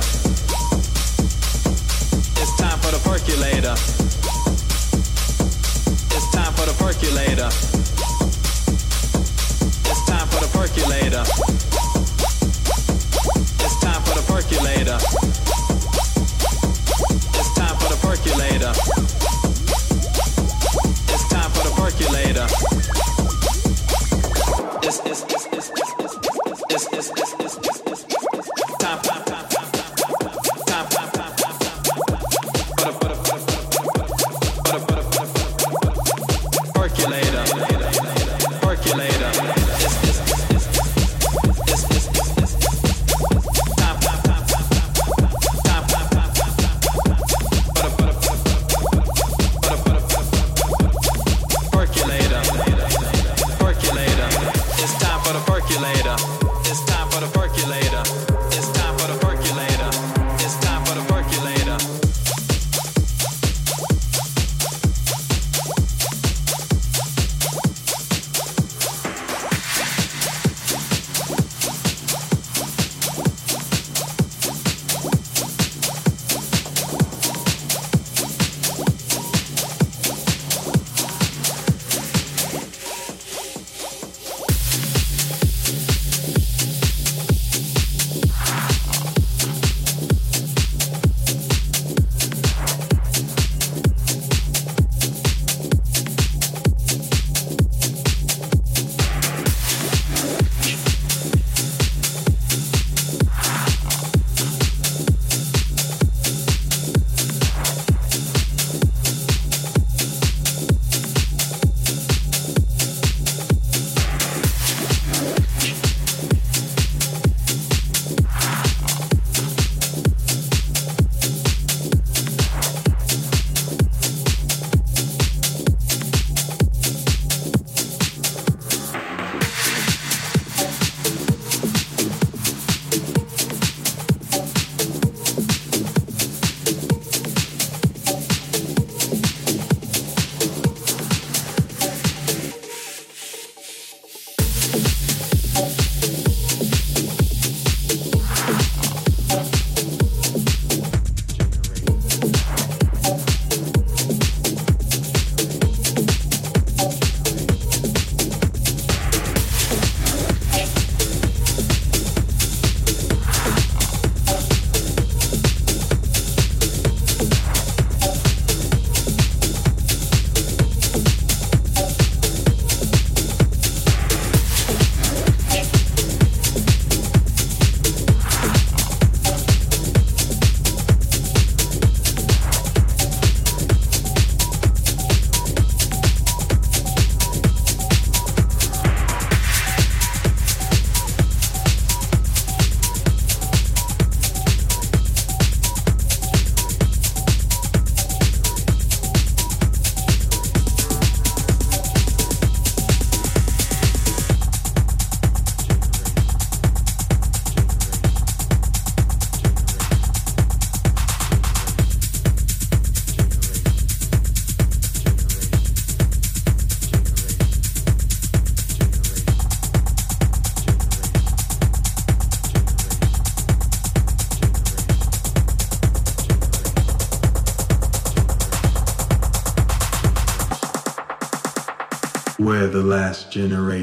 the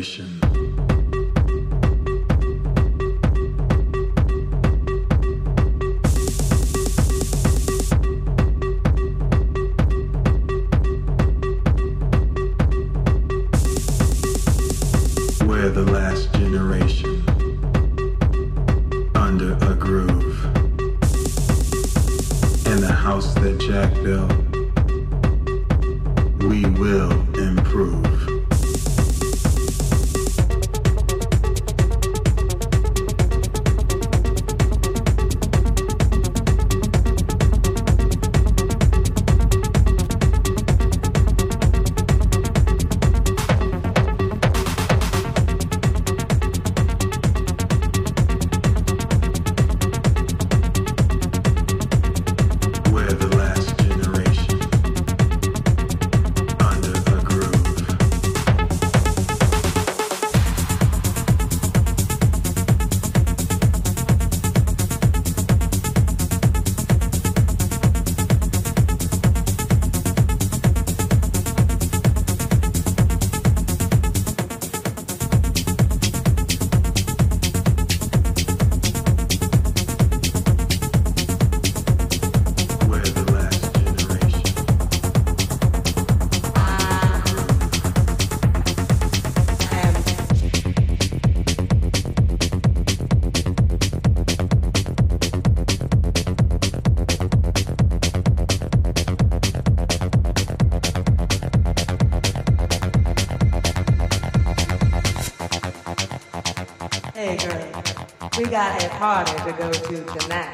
generation. got a party to go to tonight.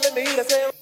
también me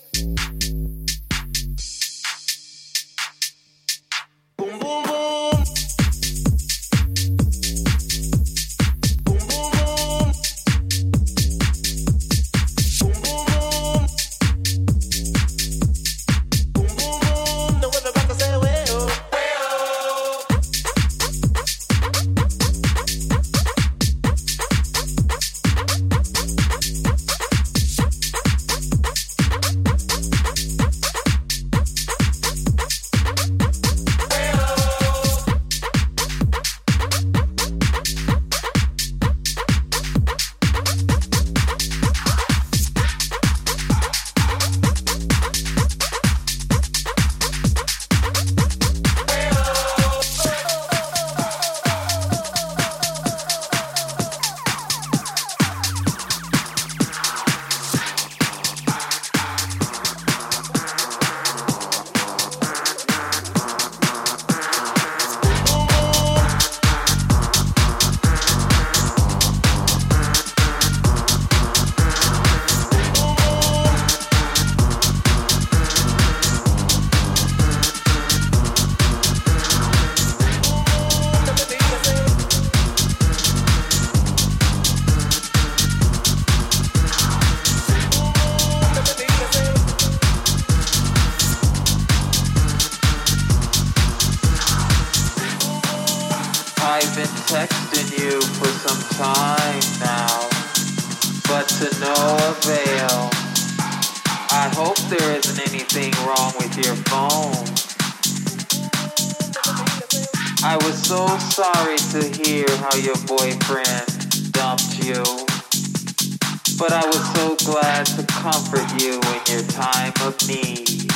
time of need.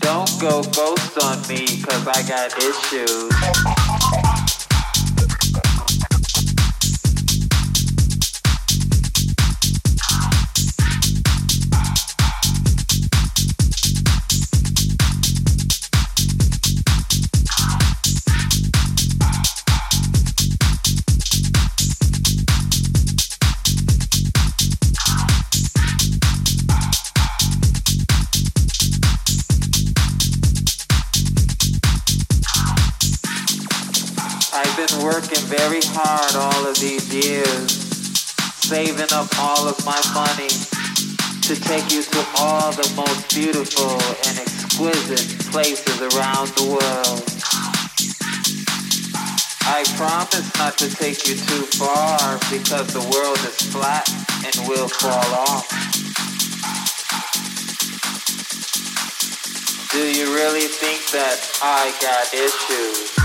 Don't go ghost on me, cause I got issues. Working very hard all of these years, saving up all of my money to take you to all the most beautiful and exquisite places around the world. I promise not to take you too far because the world is flat and will fall off. Do you really think that I got issues?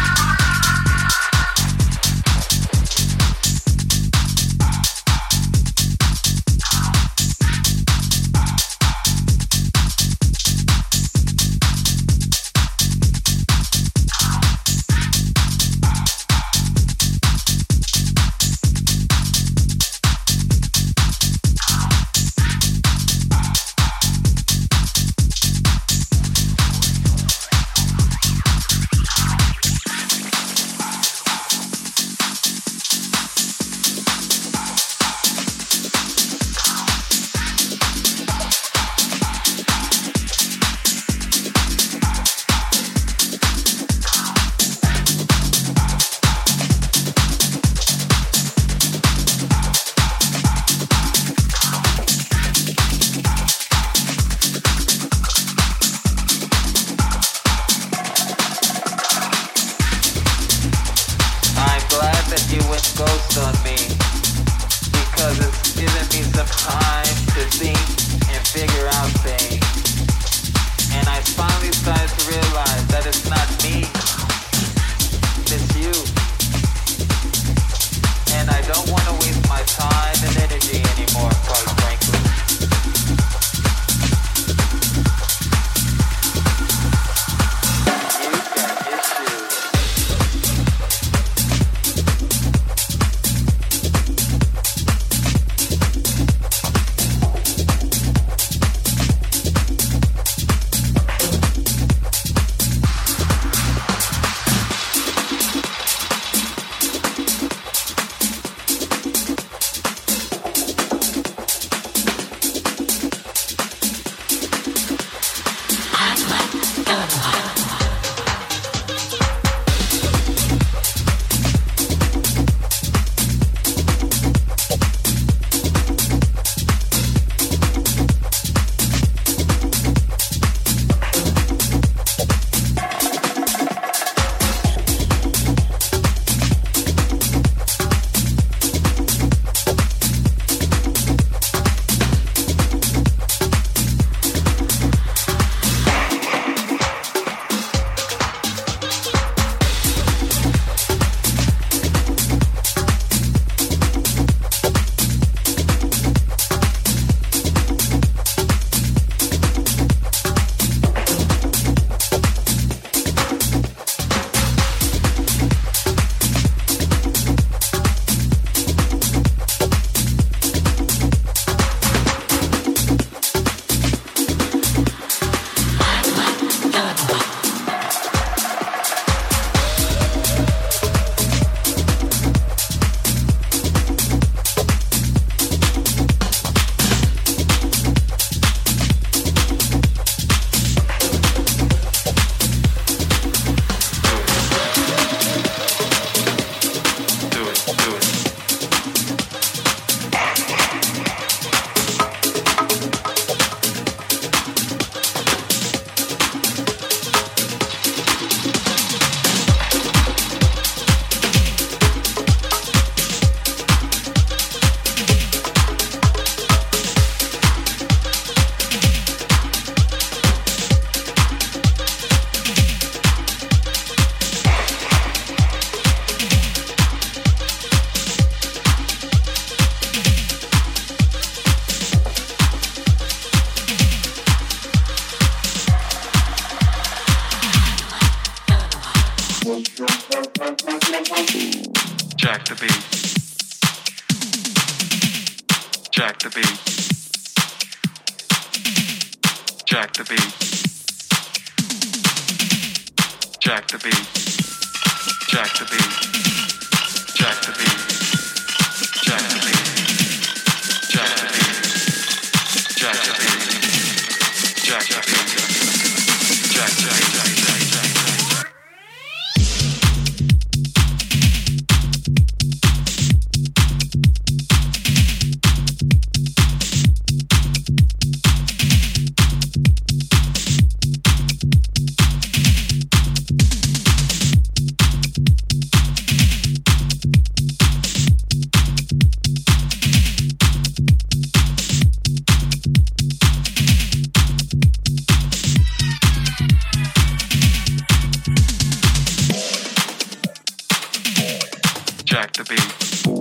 The beat.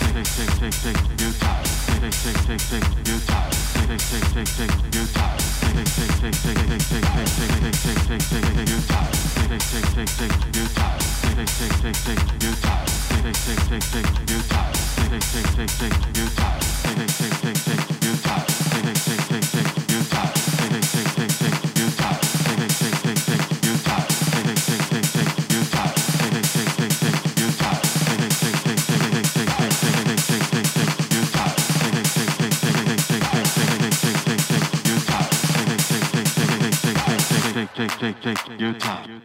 Utah. your time.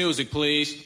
Music, please.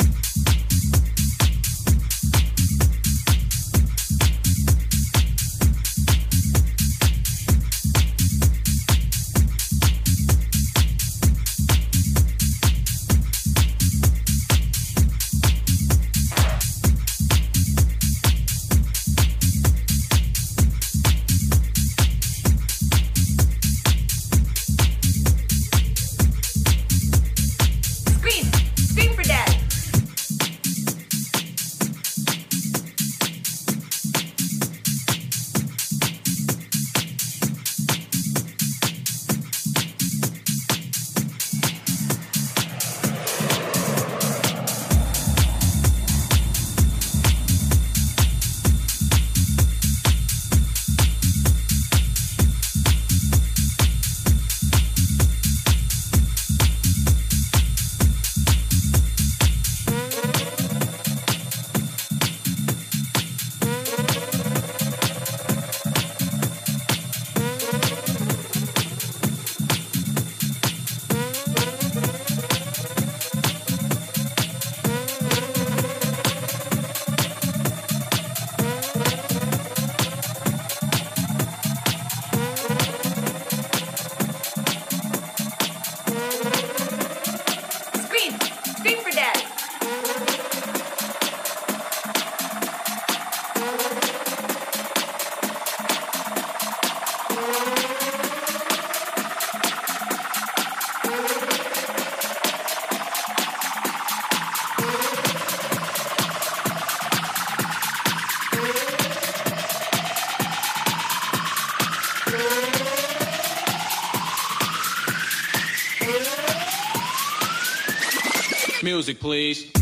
Music, please.